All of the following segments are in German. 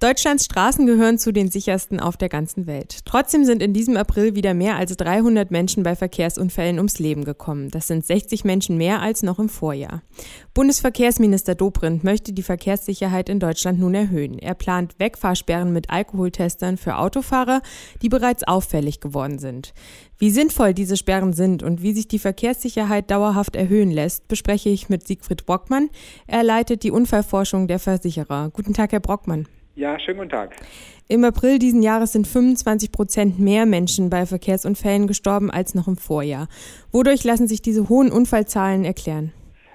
Deutschlands Straßen gehören zu den sichersten auf der ganzen Welt. Trotzdem sind in diesem April wieder mehr als 300 Menschen bei Verkehrsunfällen ums Leben gekommen. Das sind 60 Menschen mehr als noch im Vorjahr. Bundesverkehrsminister Dobrindt möchte die Verkehrssicherheit in Deutschland nun erhöhen. Er plant Wegfahrsperren mit Alkoholtestern für Autofahrer, die bereits auffällig geworden sind. Wie sinnvoll diese Sperren sind und wie sich die Verkehrssicherheit dauerhaft erhöhen lässt, bespreche ich mit Siegfried Brockmann. Er leitet die Unfallforschung der Versicherer. Guten Tag, Herr Brockmann. Ja, schönen guten Tag. Im April diesen Jahres sind 25 Prozent mehr Menschen bei Verkehrsunfällen gestorben als noch im Vorjahr. Wodurch lassen sich diese hohen Unfallzahlen erklären?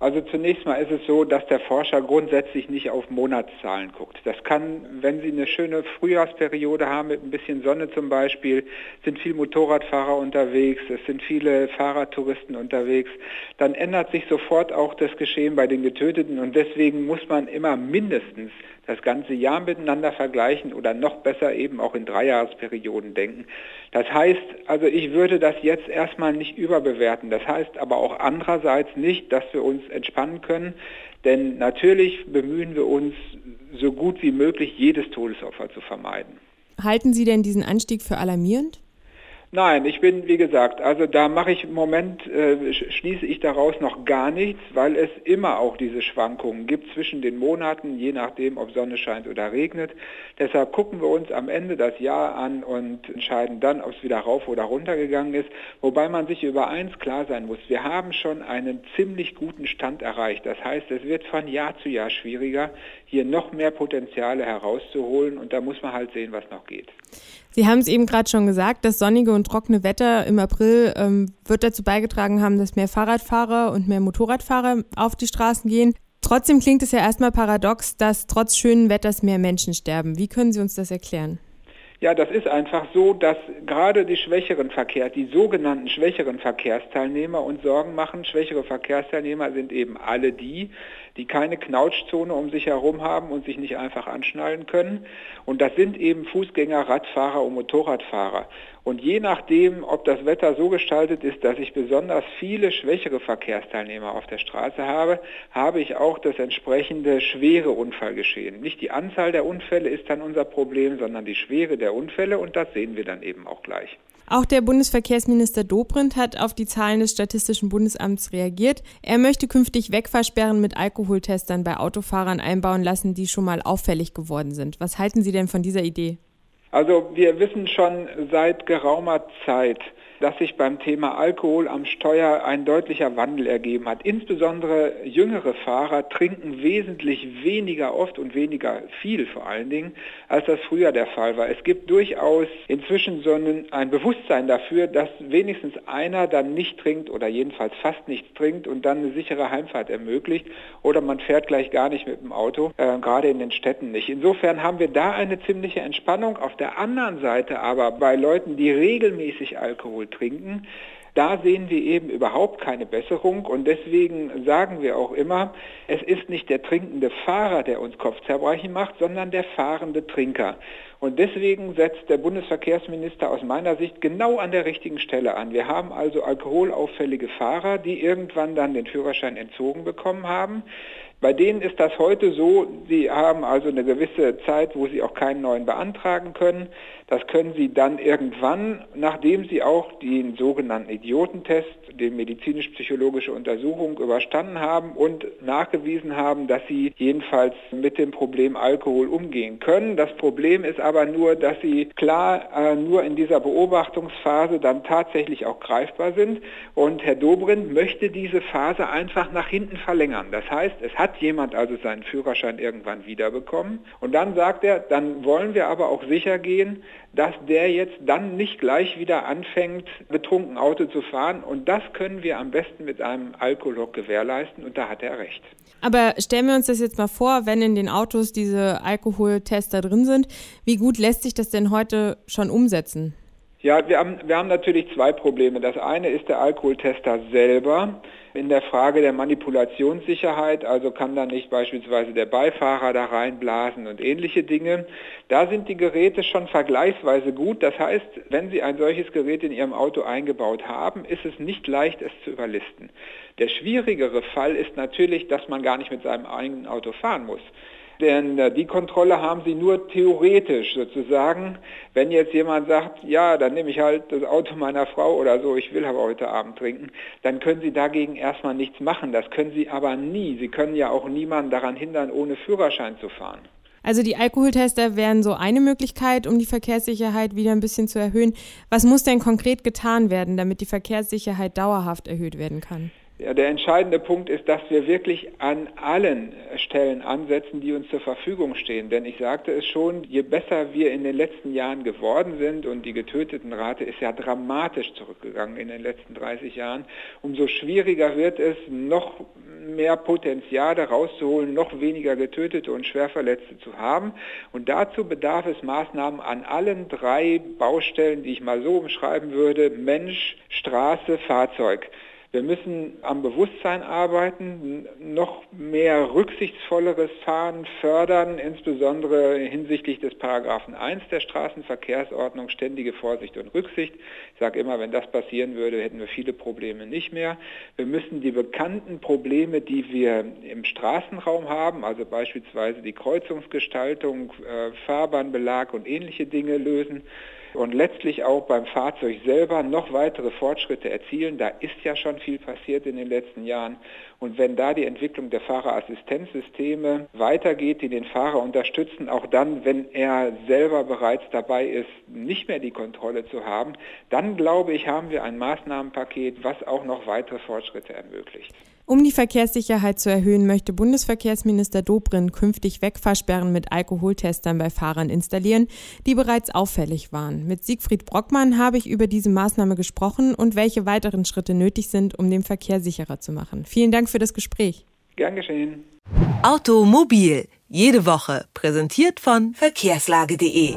Also zunächst mal ist es so, dass der Forscher grundsätzlich nicht auf Monatszahlen guckt. Das kann, wenn Sie eine schöne Frühjahrsperiode haben mit ein bisschen Sonne zum Beispiel, sind viele Motorradfahrer unterwegs, es sind viele Fahrradtouristen unterwegs, dann ändert sich sofort auch das Geschehen bei den Getöteten und deswegen muss man immer mindestens das ganze Jahr miteinander vergleichen oder noch besser eben auch in Dreijahresperioden denken. Das heißt, also ich würde das jetzt erstmal nicht überbewerten. Das heißt aber auch andererseits nicht, dass wir uns entspannen können, denn natürlich bemühen wir uns so gut wie möglich, jedes Todesopfer zu vermeiden. Halten Sie denn diesen Anstieg für alarmierend? Nein, ich bin, wie gesagt, also da mache ich im Moment, äh, schließe ich daraus noch gar nichts, weil es immer auch diese Schwankungen gibt zwischen den Monaten, je nachdem, ob Sonne scheint oder regnet. Deshalb gucken wir uns am Ende das Jahr an und entscheiden dann, ob es wieder rauf oder runter gegangen ist. Wobei man sich über eins klar sein muss, wir haben schon einen ziemlich guten Stand erreicht. Das heißt, es wird von Jahr zu Jahr schwieriger, hier noch mehr Potenziale herauszuholen und da muss man halt sehen, was noch geht. Sie haben es eben gerade schon gesagt, das sonnige und trockene Wetter im April ähm, wird dazu beigetragen haben, dass mehr Fahrradfahrer und mehr Motorradfahrer auf die Straßen gehen. Trotzdem klingt es ja erstmal paradox, dass trotz schönen Wetters mehr Menschen sterben. Wie können Sie uns das erklären? Ja, das ist einfach so, dass gerade die schwächeren Verkehr, die sogenannten schwächeren Verkehrsteilnehmer uns Sorgen machen. Schwächere Verkehrsteilnehmer sind eben alle die, die keine Knautschzone um sich herum haben und sich nicht einfach anschnallen können. Und das sind eben Fußgänger, Radfahrer und Motorradfahrer. Und je nachdem, ob das Wetter so gestaltet ist, dass ich besonders viele schwächere Verkehrsteilnehmer auf der Straße habe, habe ich auch das entsprechende schwere Unfallgeschehen. Nicht die Anzahl der Unfälle ist dann unser Problem, sondern die Schwere der Unfälle und das sehen wir dann eben auch gleich. Auch der Bundesverkehrsminister Dobrindt hat auf die Zahlen des Statistischen Bundesamts reagiert. Er möchte künftig Wegfahrsperren mit Alkoholtestern bei Autofahrern einbauen lassen, die schon mal auffällig geworden sind. Was halten Sie denn von dieser Idee? Also wir wissen schon seit geraumer Zeit, dass sich beim Thema Alkohol am Steuer ein deutlicher Wandel ergeben hat. Insbesondere jüngere Fahrer trinken wesentlich weniger oft und weniger viel vor allen Dingen, als das früher der Fall war. Es gibt durchaus inzwischen so ein, ein Bewusstsein dafür, dass wenigstens einer dann nicht trinkt oder jedenfalls fast nichts trinkt und dann eine sichere Heimfahrt ermöglicht oder man fährt gleich gar nicht mit dem Auto, äh, gerade in den Städten nicht. Insofern haben wir da eine ziemliche Entspannung. Auf der anderen Seite aber bei Leuten, die regelmäßig Alkohol trinken. Da sehen wir eben überhaupt keine Besserung und deswegen sagen wir auch immer, es ist nicht der trinkende Fahrer, der uns Kopfzerbrechen macht, sondern der fahrende Trinker. Und deswegen setzt der Bundesverkehrsminister aus meiner Sicht genau an der richtigen Stelle an. Wir haben also alkoholauffällige Fahrer, die irgendwann dann den Führerschein entzogen bekommen haben. Bei denen ist das heute so, sie haben also eine gewisse Zeit, wo sie auch keinen neuen beantragen können. Das können sie dann irgendwann, nachdem sie auch den sogenannten Idiotentest, die medizinisch-psychologische Untersuchung überstanden haben und nachgewiesen haben, dass sie jedenfalls mit dem Problem Alkohol umgehen können. Das Problem ist aber nur, dass sie klar äh, nur in dieser Beobachtungsphase dann tatsächlich auch greifbar sind. Und Herr Dobrindt möchte diese Phase einfach nach hinten verlängern. Das heißt, es hat jemand also seinen Führerschein irgendwann wiederbekommen. Und dann sagt er, dann wollen wir aber auch sicher gehen, dass der jetzt dann nicht gleich wieder anfängt, betrunken Auto zu fahren. Und das können wir am besten mit einem Alkoholog gewährleisten. Und da hat er recht. Aber stellen wir uns das jetzt mal vor, wenn in den Autos diese Alkoholtester drin sind, wie gut lässt sich das denn heute schon umsetzen? Ja, wir haben, wir haben natürlich zwei Probleme. Das eine ist der Alkoholtester selber in der Frage der Manipulationssicherheit, also kann da nicht beispielsweise der Beifahrer da reinblasen und ähnliche Dinge. Da sind die Geräte schon vergleichsweise gut. Das heißt, wenn Sie ein solches Gerät in Ihrem Auto eingebaut haben, ist es nicht leicht, es zu überlisten. Der schwierigere Fall ist natürlich, dass man gar nicht mit seinem eigenen Auto fahren muss. Denn äh, die Kontrolle haben sie nur theoretisch sozusagen. Wenn jetzt jemand sagt, ja, dann nehme ich halt das Auto meiner Frau oder so, ich will aber heute Abend trinken, dann können sie dagegen erstmal nichts machen. Das können sie aber nie. Sie können ja auch niemanden daran hindern, ohne Führerschein zu fahren. Also die Alkoholtester wären so eine Möglichkeit, um die Verkehrssicherheit wieder ein bisschen zu erhöhen. Was muss denn konkret getan werden, damit die Verkehrssicherheit dauerhaft erhöht werden kann? Ja, der entscheidende Punkt ist, dass wir wirklich an allen Stellen ansetzen, die uns zur Verfügung stehen. Denn ich sagte es schon, je besser wir in den letzten Jahren geworden sind und die Getötetenrate ist ja dramatisch zurückgegangen in den letzten 30 Jahren, umso schwieriger wird es, noch mehr Potenziale rauszuholen, noch weniger Getötete und Schwerverletzte zu haben. Und dazu bedarf es Maßnahmen an allen drei Baustellen, die ich mal so umschreiben würde, Mensch, Straße, Fahrzeug. Wir müssen am Bewusstsein arbeiten, noch mehr rücksichtsvolleres Fahren fördern, insbesondere hinsichtlich des Paragraphen 1 der Straßenverkehrsordnung, ständige Vorsicht und Rücksicht. Ich sage immer, wenn das passieren würde, hätten wir viele Probleme nicht mehr. Wir müssen die bekannten Probleme, die wir im Straßenraum haben, also beispielsweise die Kreuzungsgestaltung, äh, Fahrbahnbelag und ähnliche Dinge lösen und letztlich auch beim Fahrzeug selber noch weitere Fortschritte erzielen. Da ist ja schon viel passiert in den letzten Jahren. Und wenn da die Entwicklung der Fahrerassistenzsysteme weitergeht, die den Fahrer unterstützen, auch dann, wenn er selber bereits dabei ist, nicht mehr die Kontrolle zu haben, dann glaube ich, haben wir ein Maßnahmenpaket, was auch noch weitere Fortschritte ermöglicht. Um die Verkehrssicherheit zu erhöhen, möchte Bundesverkehrsminister Dobrindt künftig Wegfahrsperren mit Alkoholtestern bei Fahrern installieren, die bereits auffällig waren. Mit Siegfried Brockmann habe ich über diese Maßnahme gesprochen und welche weiteren Schritte nötig sind, um den Verkehr sicherer zu machen. Vielen Dank für das Gespräch. Gern geschehen. Automobil, jede Woche, präsentiert von verkehrslage.de.